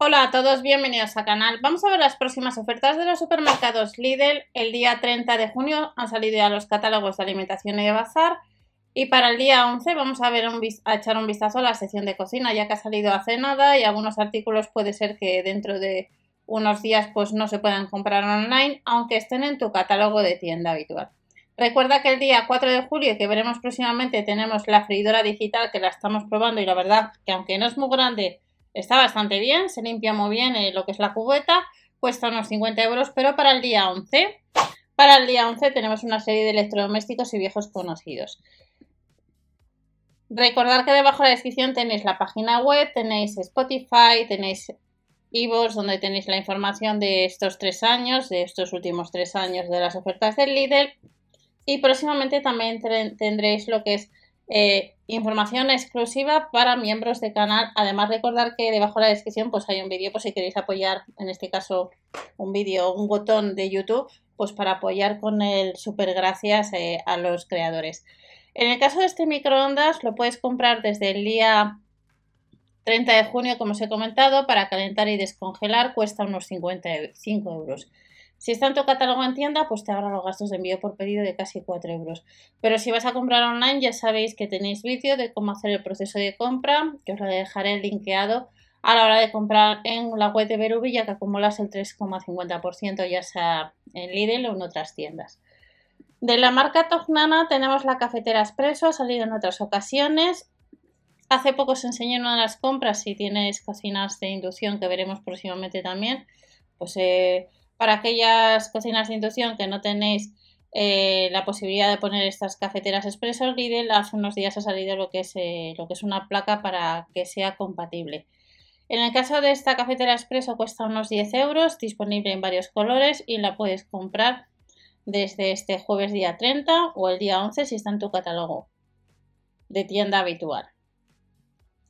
Hola a todos, bienvenidos al canal. Vamos a ver las próximas ofertas de los supermercados Lidl. El día 30 de junio han salido ya los catálogos de alimentación y de bazar. Y para el día 11 vamos a, ver a echar un vistazo a la sección de cocina, ya que ha salido hace nada y algunos artículos puede ser que dentro de unos días pues no se puedan comprar online, aunque estén en tu catálogo de tienda habitual. Recuerda que el día 4 de julio, que veremos próximamente, tenemos la freidora digital que la estamos probando y la verdad que aunque no es muy grande, Está bastante bien, se limpia muy bien eh, lo que es la cubeta, cuesta unos 50 euros, pero para el día 11, para el día 11 tenemos una serie de electrodomésticos y viejos conocidos. Recordad que debajo de la descripción tenéis la página web, tenéis Spotify, tenéis Ivos, donde tenéis la información de estos tres años, de estos últimos tres años de las ofertas del Lidl. Y próximamente también tendréis lo que es eh, información exclusiva para miembros de canal. Además, recordar que debajo de la descripción pues hay un vídeo por si queréis apoyar, en este caso un vídeo, un botón de YouTube, pues para apoyar con el super gracias eh, a los creadores. En el caso de este microondas lo puedes comprar desde el día 30 de junio, como os he comentado, para calentar y descongelar cuesta unos 55 euros. Si está en tu catálogo en tienda, pues te ahorra los gastos de envío por pedido de casi 4 euros. Pero si vas a comprar online, ya sabéis que tenéis vídeo de cómo hacer el proceso de compra, que os lo dejaré linkeado a la hora de comprar en la web de Berubi, ya que acumulas el 3,50% ya sea en Lidl o en otras tiendas. De la marca Tognana tenemos la cafetera Espresso, ha salido en otras ocasiones. Hace poco os enseñé una de las compras, si tienes cocinas de inducción, que veremos próximamente también, pues eh, para aquellas cocinas de inducción que no tenéis eh, la posibilidad de poner estas cafeteras expreso, Lidl hace unos días ha salido lo que, es, eh, lo que es una placa para que sea compatible. En el caso de esta cafetera expreso cuesta unos 10 euros, disponible en varios colores y la puedes comprar desde este jueves día 30 o el día 11 si está en tu catálogo de tienda habitual.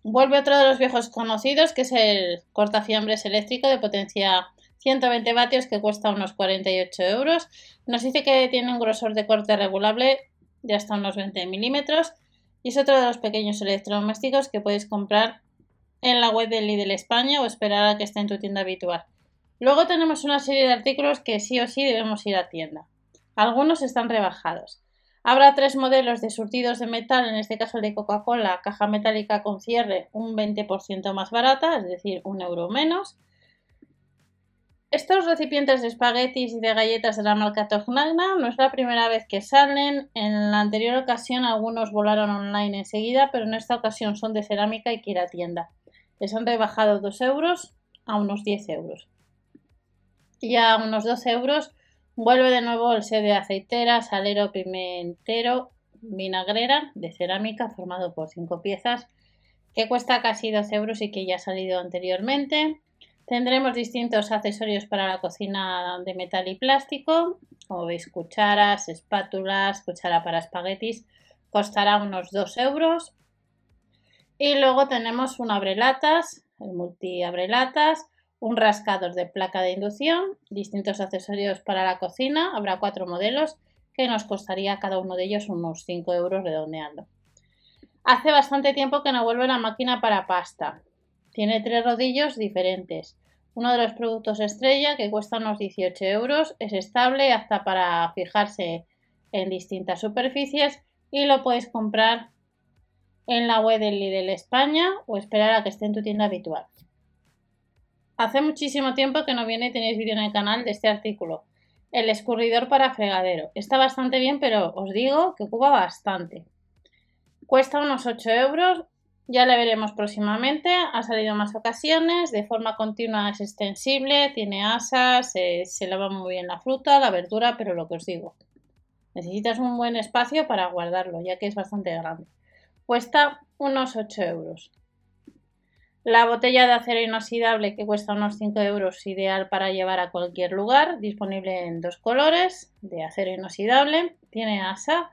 Vuelve otro de los viejos conocidos que es el cortafiambres eléctrico de potencia 120 vatios que cuesta unos 48 euros. Nos dice que tiene un grosor de corte regulable de hasta unos 20 milímetros y es otro de los pequeños electrodomésticos que puedes comprar en la web de Lidl España o esperar a que esté en tu tienda habitual. Luego tenemos una serie de artículos que sí o sí debemos ir a tienda. Algunos están rebajados. Habrá tres modelos de surtidos de metal, en este caso el de Coca-Cola, caja metálica con cierre un 20% más barata, es decir, un euro menos. Estos recipientes de espaguetis y de galletas de la marca Tognagna no es la primera vez que salen. En la anterior ocasión algunos volaron online enseguida, pero en esta ocasión son de cerámica y que ir a tienda. Les han rebajado 2 euros a unos 10 euros. Y a unos 12 euros vuelve de nuevo el set de aceitera, salero, pimentero, vinagrera de cerámica formado por 5 piezas que cuesta casi 12 euros y que ya ha salido anteriormente. Tendremos distintos accesorios para la cocina de metal y plástico, como veis cucharas, espátulas, cuchara para espaguetis, costará unos 2 euros. Y luego tenemos un abrelatas, el multi abrelatas, un rascador de placa de inducción, distintos accesorios para la cocina, habrá cuatro modelos que nos costaría cada uno de ellos unos 5 euros redondeando. Hace bastante tiempo que no vuelve la máquina para pasta. Tiene tres rodillos diferentes. Uno de los productos estrella que cuesta unos 18 euros es estable hasta para fijarse en distintas superficies y lo puedes comprar en la web del Lidl España o esperar a que esté en tu tienda habitual. Hace muchísimo tiempo que no viene y tenéis vídeo en el canal de este artículo. El escurridor para fregadero. Está bastante bien, pero os digo que ocupa bastante. Cuesta unos 8 euros ya la veremos próximamente. Ha salido más ocasiones. De forma continua es extensible, tiene asas, se, lava muy bien la fruta, la verdura, pero lo que os digo. Necesitas un buen espacio para guardarlo, ya que es bastante grande. Cuesta unos 8 euros. La botella de acero inoxidable que cuesta unos 5 euros, ideal para llevar a cualquier lugar, disponible en dos colores, de acero inoxidable, tiene asa,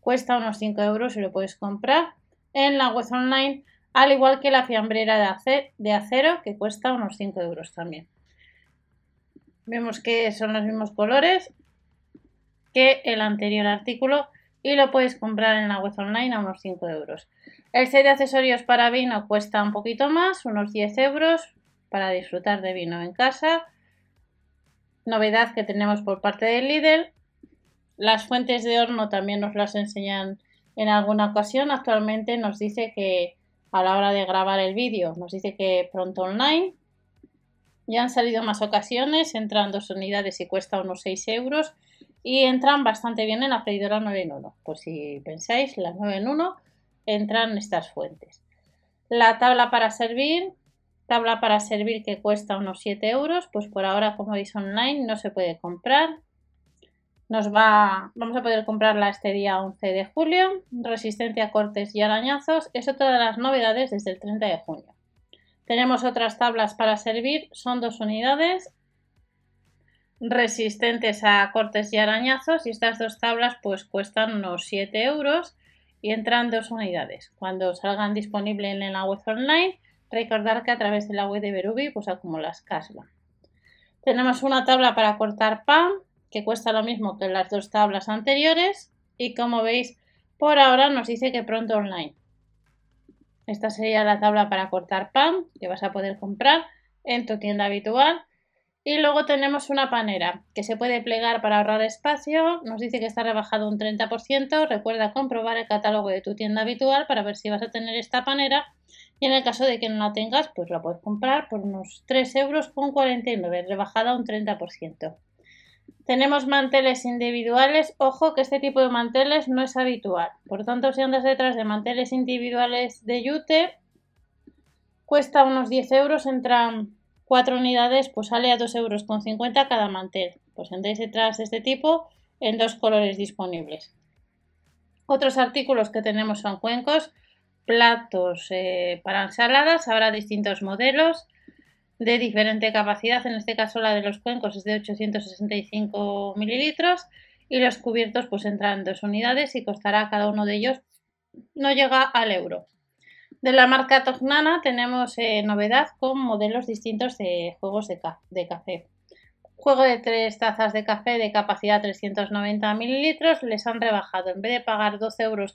cuesta unos 5 euros y lo puedes comprar en la web online, al igual que la fiambrera de acero, que cuesta unos 5 euros también. Vemos que son los mismos colores que el anterior artículo y lo puedes comprar en la web online a unos 5 euros. El set de accesorios para vino cuesta un poquito más, unos 10 euros. para disfrutar de vino en casa. Novedad que tenemos por parte de Lidl. Las fuentes de horno también nos las enseñan en alguna ocasión. Actualmente nos dice que a la hora de grabar el vídeo, nos dice que pronto online. Ya han salido más ocasiones, entran dos unidades y cuesta unos 6 euros y entran bastante bien en la freidora 9 en 1. Por si pensáis, la 9 en 1 entran estas fuentes. La tabla para servir, tabla para servir que cuesta unos 7 euros, pues por ahora como veis online no se puede comprar. Nos va, vamos a poder comprarla este día 11 de julio. Resistencia a cortes y arañazos. Eso todas las novedades desde el 30 de junio. Tenemos otras tablas para servir, son dos unidades resistentes a cortes y arañazos y estas dos tablas pues cuestan unos 7 euros y entran dos unidades. Cuando salgan disponibles en la web online, recordar que a través de la web de Berubi pues acumulas casla. Tenemos una tabla para cortar pan que cuesta lo mismo que las dos tablas anteriores y como veis por ahora nos dice que pronto online. Esta sería la tabla para cortar pan que vas a poder comprar en tu tienda habitual. Y luego tenemos una panera que se puede plegar para ahorrar espacio. Nos dice que está rebajado un 30%. Recuerda comprobar el catálogo de tu tienda habitual para ver si vas a tener esta panera. Y en el caso de que no la tengas, pues la puedes comprar por unos 3 euros con 49, rebajada un 30%. Tenemos manteles individuales. Ojo que este tipo de manteles no es habitual. Por tanto, si andas detrás de manteles individuales de yute, cuesta unos 10 euros. Entran 4 unidades, pues sale a 2 euros con 50 cada mantel. Pues andáis detrás de este tipo en dos colores disponibles. Otros artículos que tenemos son cuencos, platos eh, para ensaladas, habrá distintos modelos de diferente capacidad, en este caso la de los cuencos es de 865 mililitros y los cubiertos pues entran en dos unidades y costará cada uno de ellos, no llega al euro. De la marca Tognana tenemos eh, novedad con modelos distintos de juegos de, de, café. Juego de tres tazas de café de capacidad 390 mililitros les han rebajado. En vez de pagar 12,90 euros,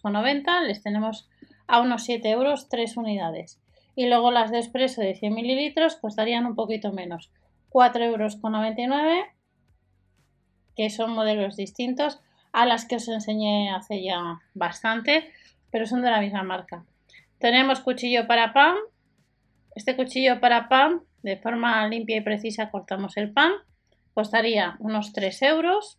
les tenemos a unos 7 euros 3 unidades y luego las de expreso de 100 mililitros costarían un poquito menos, 4,99 euros, que son modelos distintos a las que os enseñé hace ya bastante, pero son de la misma marca. Tenemos cuchillo para pan. Este cuchillo para pan, de forma limpia y precisa cortamos el pan, costaría unos 3 euros.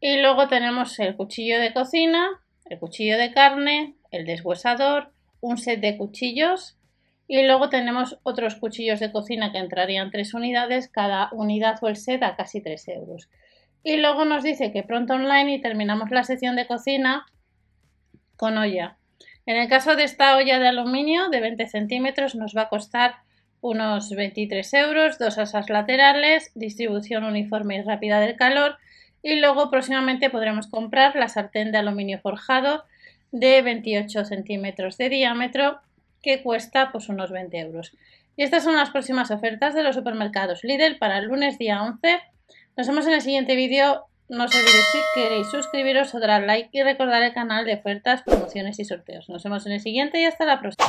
Y luego tenemos el cuchillo de cocina, el cuchillo de carne, el deshuesador, un set de cuchillos y luego tenemos otros cuchillos de cocina que entrarían tres unidades, cada unidad o el set a casi 3 euros. Y luego nos dice que pronto online y terminamos la sección de cocina con olla. En el caso de esta olla de aluminio de 20 centímetros nos va a costar unos 23 euros, dos asas laterales, distribución uniforme y rápida del calor y luego próximamente podremos comprar la sartén de aluminio forjado de 28 centímetros de diámetro que cuesta pues unos 20 euros. Y estas son las próximas ofertas de los supermercados Lidl para el lunes día 11. Nos vemos en el siguiente vídeo. No os olvidéis si queréis suscribiros o dar like y recordar el canal de ofertas, promociones y sorteos. Nos vemos en el siguiente y hasta la próxima.